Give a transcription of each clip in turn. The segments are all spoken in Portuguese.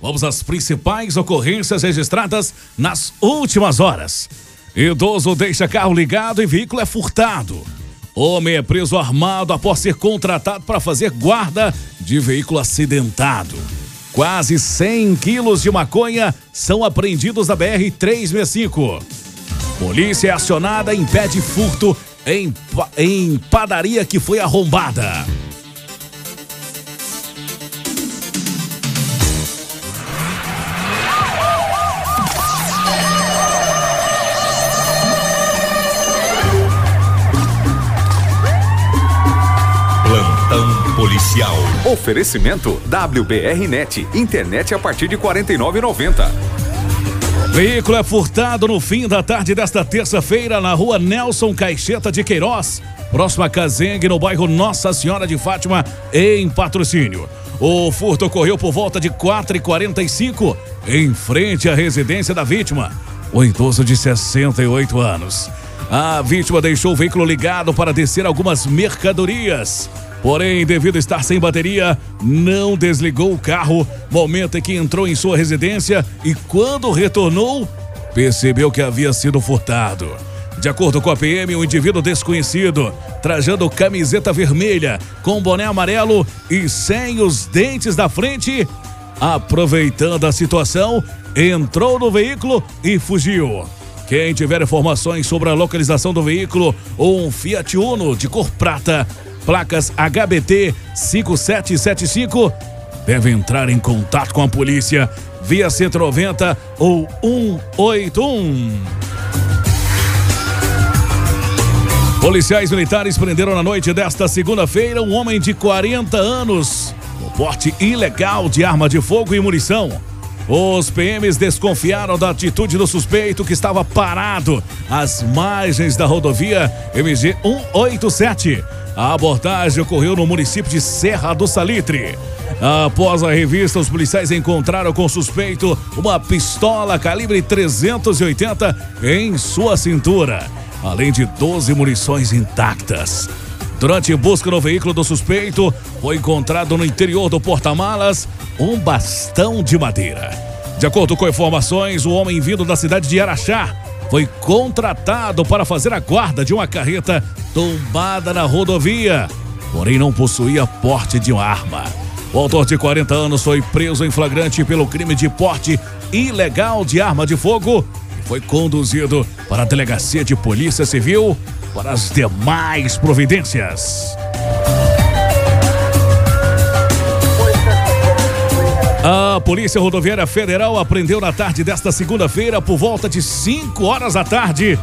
Vamos às principais ocorrências registradas nas últimas horas. Idoso deixa carro ligado e veículo é furtado. Homem é preso armado após ser contratado para fazer guarda de veículo acidentado. Quase 100 quilos de maconha são apreendidos na BR-365. Polícia é acionada e impede furto em, em padaria que foi arrombada. Policial. Oferecimento WBRnet, internet a partir de 49,90. Veículo é furtado no fim da tarde desta terça-feira na rua Nelson Caixeta de Queiroz, próxima a Cazengue, no bairro Nossa Senhora de Fátima, em patrocínio. O furto ocorreu por volta de 4h45, em frente à residência da vítima, o idoso de 68 anos. A vítima deixou o veículo ligado para descer algumas mercadorias. Porém, devido a estar sem bateria, não desligou o carro, momento em que entrou em sua residência e quando retornou, percebeu que havia sido furtado. De acordo com a PM, um indivíduo desconhecido, trajando camiseta vermelha, com boné amarelo e sem os dentes da frente, aproveitando a situação, entrou no veículo e fugiu. Quem tiver informações sobre a localização do veículo ou um Fiat Uno de cor prata, placas HBT 5775, deve entrar em contato com a polícia via 190 ou 181. Policiais militares prenderam na noite desta segunda-feira um homem de 40 anos, o porte ilegal de arma de fogo e munição. Os PMs desconfiaram da atitude do suspeito que estava parado às margens da rodovia MG 187. A abordagem ocorreu no município de Serra do Salitre. Após a revista, os policiais encontraram com o suspeito uma pistola calibre 380 em sua cintura, além de 12 munições intactas. Durante busca no veículo do suspeito, foi encontrado no interior do porta-malas um bastão de madeira. De acordo com informações, o homem vindo da cidade de Araxá foi contratado para fazer a guarda de uma carreta tombada na rodovia, porém não possuía porte de uma arma. O autor de 40 anos foi preso em flagrante pelo crime de porte ilegal de arma de fogo e foi conduzido para a delegacia de Polícia Civil para as demais providências. A Polícia Rodoviária Federal apreendeu na tarde desta segunda-feira, por volta de 5 horas da tarde,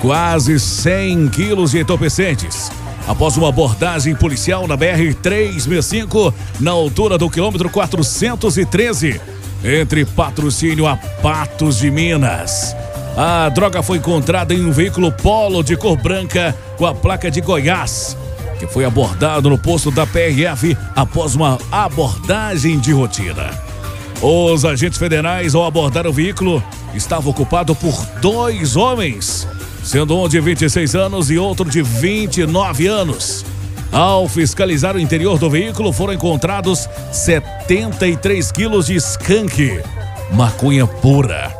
quase 100 quilos de entorpecentes. Após uma abordagem policial na BR-365, na altura do quilômetro 413, entre patrocínio a Patos de Minas. A droga foi encontrada em um veículo polo de cor branca com a placa de Goiás, que foi abordado no posto da PRF após uma abordagem de rotina. Os agentes federais, ao abordar o veículo, estavam ocupados por dois homens, sendo um de 26 anos e outro de 29 anos. Ao fiscalizar o interior do veículo, foram encontrados 73 quilos de skunk, maconha pura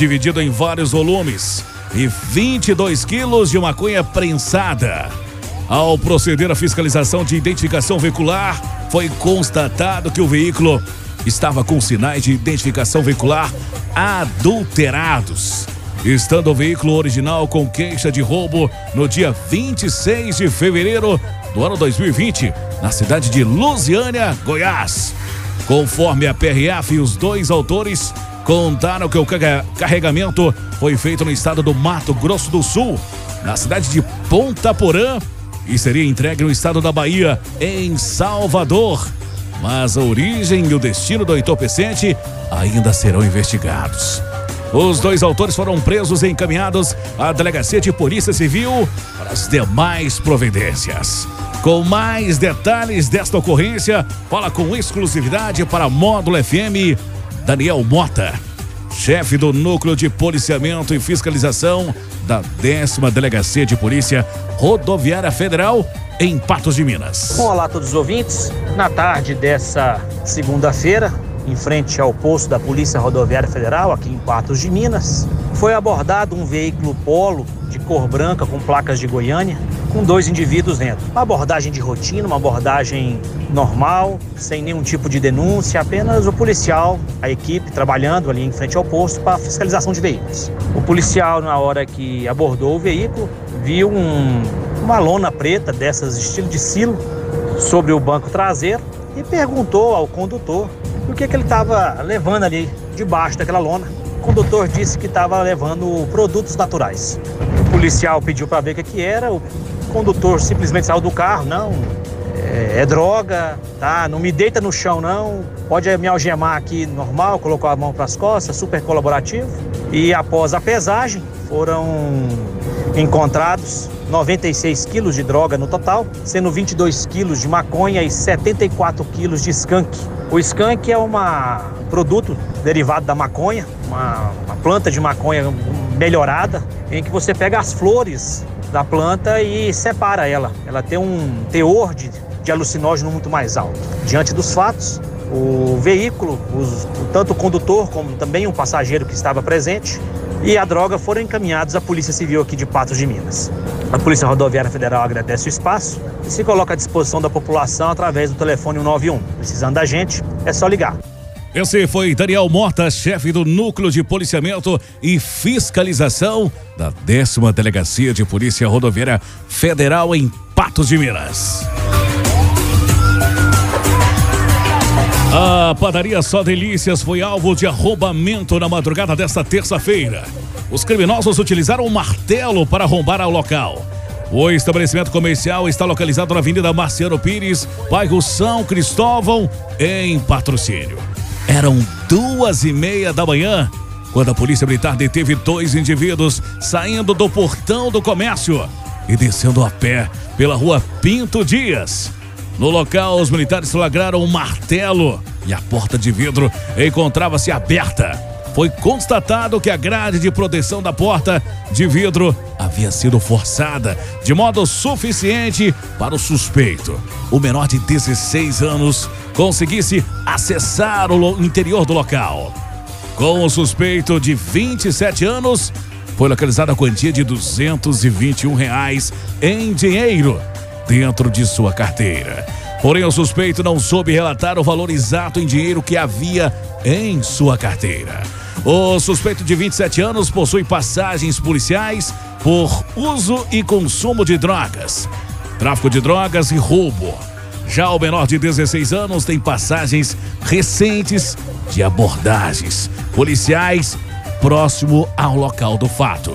dividido em vários volumes, e 22 quilos de maconha prensada. Ao proceder à fiscalização de identificação veicular, foi constatado que o veículo estava com sinais de identificação veicular adulterados, estando o veículo original com queixa de roubo no dia 26 de fevereiro do ano 2020, na cidade de Lusiânia, Goiás. Conforme a PRF, os dois autores contaram que o carregamento foi feito no estado do Mato Grosso do Sul, na cidade de Ponta Porã, e seria entregue no estado da Bahia, em Salvador. Mas a origem e o destino do entorpecente ainda serão investigados. Os dois autores foram presos e encaminhados à Delegacia de Polícia Civil para as demais providências. Com mais detalhes desta ocorrência, fala com exclusividade para Módulo FM Daniel Mota, chefe do Núcleo de Policiamento e Fiscalização da décima Delegacia de Polícia Rodoviária Federal em Patos de Minas. Olá a todos os ouvintes. Na tarde dessa segunda-feira, em frente ao posto da Polícia Rodoviária Federal, aqui em Patos de Minas, foi abordado um veículo Polo de cor branca com placas de Goiânia, com dois indivíduos dentro. Uma abordagem de rotina, uma abordagem normal, sem nenhum tipo de denúncia, apenas o policial, a equipe trabalhando ali em frente ao posto para fiscalização de veículos. O policial, na hora que abordou o veículo, viu um, uma lona preta dessas estilo de silo sobre o banco traseiro e perguntou ao condutor o que, que ele estava levando ali debaixo daquela lona. O condutor disse que estava levando produtos naturais. Policial pediu para ver o que, que era, o condutor simplesmente saiu do carro, não, é, é, droga, tá? Não me deita no chão, não. Pode me algemar aqui normal, colocou a mão para as costas, super colaborativo. E após a pesagem, foram encontrados 96 quilos de droga no total, sendo 22 quilos de maconha e 74 quilos de skunk. O skunk é um produto derivado da maconha, uma, uma planta de maconha melhorada, em que você pega as flores da planta e separa ela. Ela tem um teor de, de alucinógeno muito mais alto. Diante dos fatos, o veículo, os, tanto o condutor como também um passageiro que estava presente, e a droga foram encaminhados à Polícia Civil aqui de Patos de Minas. A Polícia Rodoviária Federal agradece o espaço e se coloca à disposição da população através do telefone 191. Precisando da gente, é só ligar. Esse foi Daniel Morta, chefe do Núcleo de Policiamento e Fiscalização da décima Delegacia de Polícia Rodoviária Federal em Patos de Minas. A padaria Só Delícias foi alvo de arrombamento na madrugada desta terça-feira. Os criminosos utilizaram um martelo para arrombar ao local. O estabelecimento comercial está localizado na Avenida Marciano Pires, bairro São Cristóvão, em patrocínio. Eram duas e meia da manhã quando a polícia militar deteve dois indivíduos saindo do portão do comércio e descendo a pé pela rua Pinto Dias. No local, os militares flagraram um martelo e a porta de vidro encontrava-se aberta. Foi constatado que a grade de proteção da porta de vidro havia sido forçada de modo suficiente para o suspeito, o menor de 16 anos, conseguisse acessar o interior do local. Com o suspeito de 27 anos, foi localizada a quantia de 221 reais em dinheiro dentro de sua carteira. Porém, o suspeito não soube relatar o valor exato em dinheiro que havia em sua carteira. O suspeito de 27 anos possui passagens policiais por uso e consumo de drogas, tráfico de drogas e roubo. Já o menor de 16 anos tem passagens recentes de abordagens policiais próximo ao local do fato.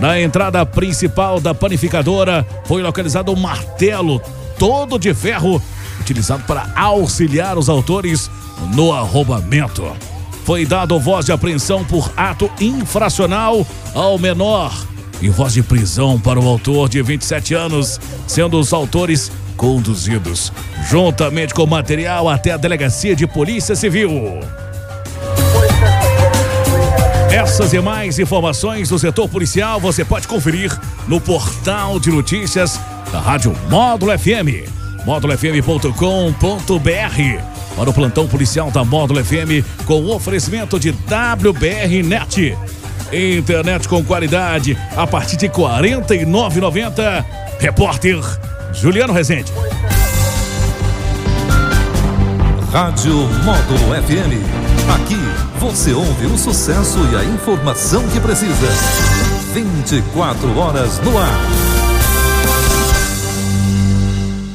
Na entrada principal da panificadora foi localizado um martelo todo de ferro utilizado para auxiliar os autores no arrombamento. Foi dado voz de apreensão por ato infracional ao menor e voz de prisão para o autor de 27 anos, sendo os autores conduzidos juntamente com material até a delegacia de Polícia Civil. Essas e mais informações do setor policial você pode conferir no portal de notícias da Rádio Módulo FM, módulofm.com.br. Para o plantão policial da Módulo FM com oferecimento de WBR Net. Internet com qualidade a partir de R$ 49,90. Repórter Juliano Rezende. Rádio Módulo FM. Aqui você ouve o sucesso e a informação que precisa. 24 horas no ar.